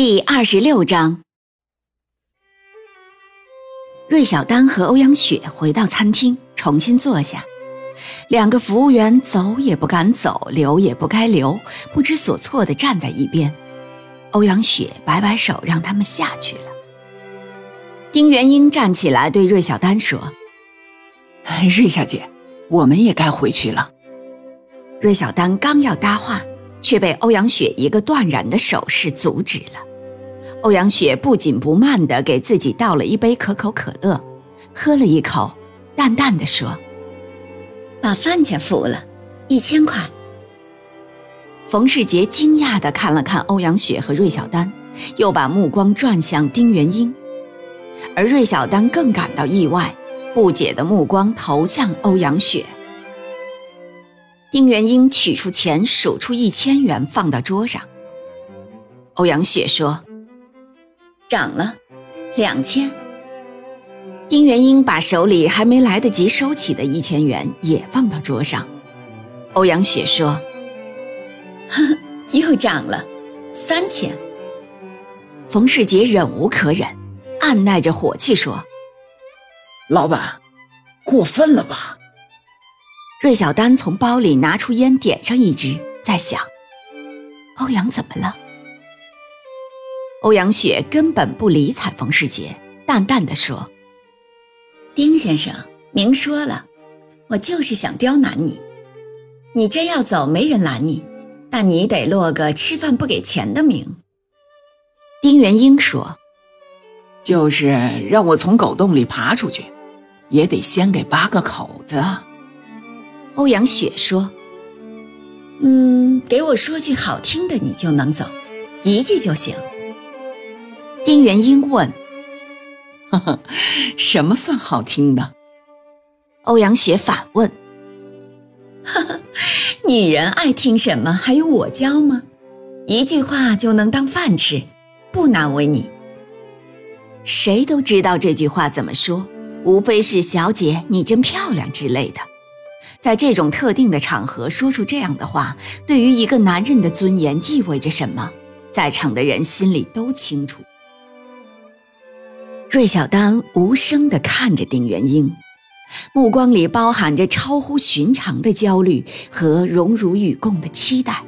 第二十六章，芮小丹和欧阳雪回到餐厅，重新坐下。两个服务员走也不敢走，留也不该留，不知所措地站在一边。欧阳雪摆摆手，让他们下去了。丁元英站起来对芮小丹说：“芮小姐，我们也该回去了。”芮小丹刚要搭话，却被欧阳雪一个断然的手势阻止了。欧阳雪不紧不慢地给自己倒了一杯可口可乐，喝了一口，淡淡的说：“把饭钱付了，一千块。”冯世杰惊讶地看了看欧阳雪和芮小丹，又把目光转向丁元英，而芮小丹更感到意外，不解的目光投向欧阳雪。丁元英取出钱，数出一千元放到桌上。欧阳雪说。涨了，两千。丁元英把手里还没来得及收起的一千元也放到桌上。欧阳雪说：“呵，又涨了，三千。”冯世杰忍无可忍，按耐着火气说：“老板，过分了吧？”芮小丹从包里拿出烟，点上一支，在想：欧阳怎么了？欧阳雪根本不理睬冯世杰，淡淡的说：“丁先生，明说了，我就是想刁难你。你真要走，没人拦你，但你得落个吃饭不给钱的名。”丁元英说：“就是让我从狗洞里爬出去，也得先给扒个口子。”欧阳雪说：“嗯，给我说句好听的，你就能走，一句就行。”丁元英问：“呵呵，什么算好听的？”欧阳雪反问：“呵呵，女人爱听什么？还用我教吗？一句话就能当饭吃，不难为你。谁都知道这句话怎么说，无非是‘小姐，你真漂亮’之类的。在这种特定的场合说出这样的话，对于一个男人的尊严意味着什么，在场的人心里都清楚。”芮小丹无声地看着丁元英，目光里包含着超乎寻常的焦虑和荣辱与共的期待，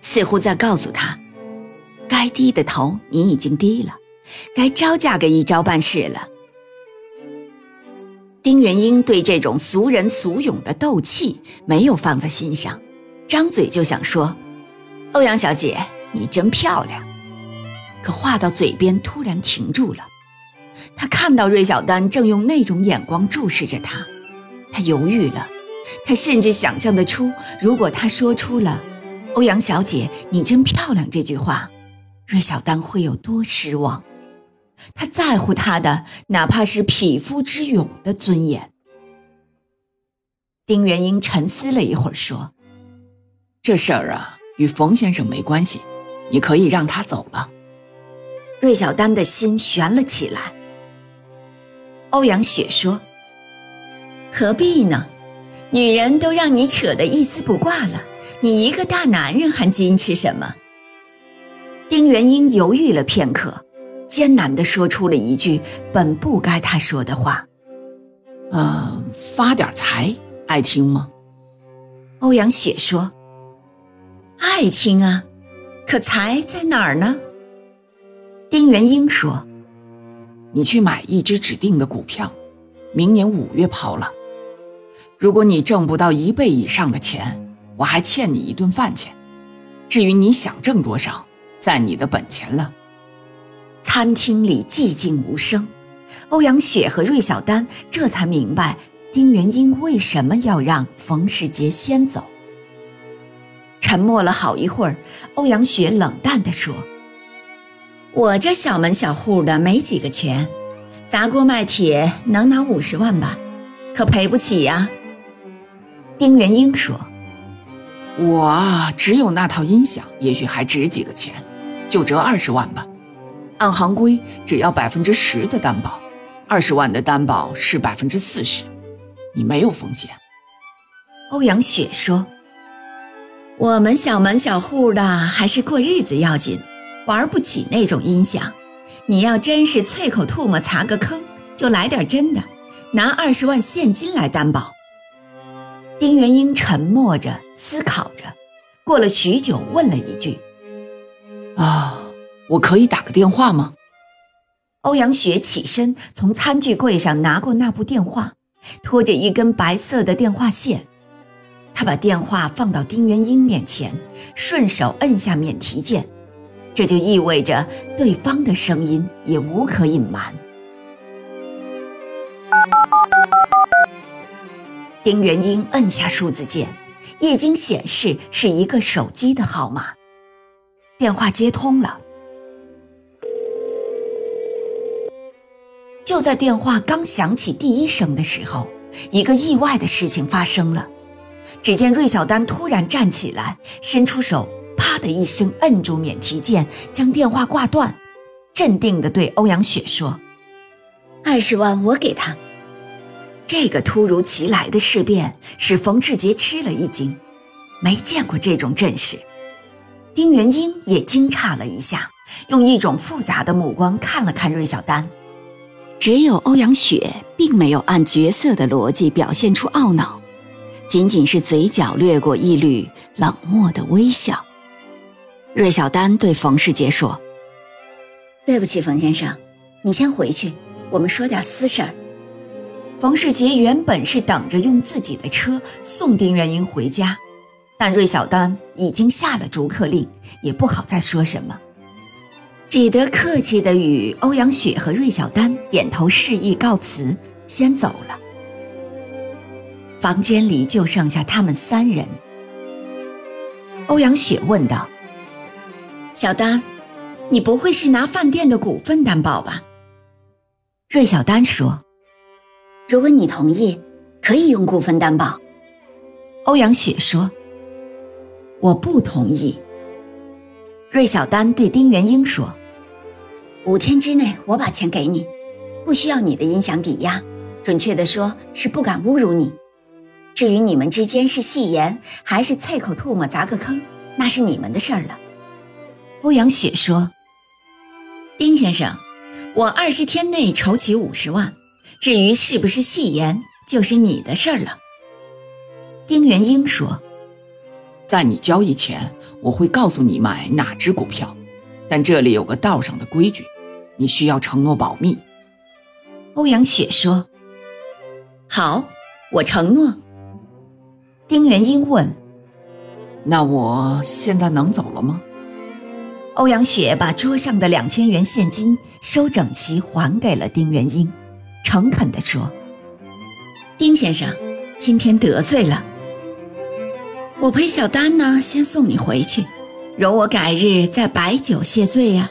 似乎在告诉他：该低的头你已经低了，该招架个一招半式了。丁元英对这种俗人俗勇的斗气没有放在心上，张嘴就想说：“欧阳小姐，你真漂亮。”可话到嘴边突然停住了。他看到芮小丹正用那种眼光注视着他，他犹豫了。他甚至想象得出，如果他说出了“欧阳小姐，你真漂亮”这句话，芮小丹会有多失望。他在乎他的，哪怕是匹夫之勇的尊严。丁元英沉思了一会儿，说：“这事儿啊，与冯先生没关系，你可以让他走了。”芮小丹的心悬了起来。欧阳雪说：“何必呢？女人都让你扯得一丝不挂了，你一个大男人还矜持什么？”丁元英犹豫了片刻，艰难地说出了一句本不该他说的话：“啊，发点财，爱听吗？”欧阳雪说：“爱听啊，可财在哪儿呢？”丁元英说。你去买一只指定的股票，明年五月抛了。如果你挣不到一倍以上的钱，我还欠你一顿饭钱。至于你想挣多少，在你的本钱了。餐厅里寂静无声，欧阳雪和芮小丹这才明白丁元英为什么要让冯世杰先走。沉默了好一会儿，欧阳雪冷淡地说：“我这小门小户的没几个钱，砸锅卖铁能拿五十万吧，可赔不起呀。丁元英说：“我啊，只有那套音响，也许还值几个钱，就折二十万吧。按行规，只要百分之十的担保，二十万的担保是百分之四十，你没有风险。”欧阳雪说：“我们小门小户的，还是过日子要紧。”玩不起那种音响，你要真是啐口唾沫砸个坑，就来点真的，拿二十万现金来担保。丁元英沉默着思考着，过了许久，问了一句：“啊，我可以打个电话吗？”欧阳雪起身，从餐具柜上拿过那部电话，拖着一根白色的电话线，他把电话放到丁元英面前，顺手摁下免提键。这就意味着对方的声音也无可隐瞒。丁元英摁下数字键，液晶显示是一个手机的号码。电话接通了。就在电话刚响起第一声的时候，一个意外的事情发生了。只见芮小丹突然站起来，伸出手。啪的一声，摁住免提键，将电话挂断，镇定地对欧阳雪说：“二十万我给他。”这个突如其来的事变使冯志杰吃了一惊，没见过这种阵势。丁元英也惊诧了一下，用一种复杂的目光看了看芮小丹。只有欧阳雪并没有按角色的逻辑表现出懊恼，仅仅是嘴角掠过一缕冷漠的微笑。芮小丹对冯世杰说：“对不起，冯先生，你先回去，我们说点私事儿。”冯世杰原本是等着用自己的车送丁元英回家，但芮小丹已经下了逐客令，也不好再说什么，只得客气地与欧阳雪和芮小丹点头示意告辞，先走了。房间里就剩下他们三人。欧阳雪问道。小丹，你不会是拿饭店的股份担保吧？芮小丹说：“如果你同意，可以用股份担保。”欧阳雪说：“我不同意。”芮小丹对丁元英说：“五天之内我把钱给你，不需要你的音响抵押。准确的说，是不敢侮辱你。至于你们之间是戏言还是啐口唾沫砸个坑，那是你们的事儿了。”欧阳雪说：“丁先生，我二十天内筹齐五十万，至于是不是戏言，就是你的事儿了。”丁元英说：“在你交易前，我会告诉你买哪只股票，但这里有个道上的规矩，你需要承诺保密。”欧阳雪说：“好，我承诺。”丁元英问：“那我现在能走了吗？”欧阳雪把桌上的两千元现金收整齐，还给了丁元英，诚恳地说：“丁先生，今天得罪了，我陪小丹呢，先送你回去，容我改日再摆酒谢罪呀。”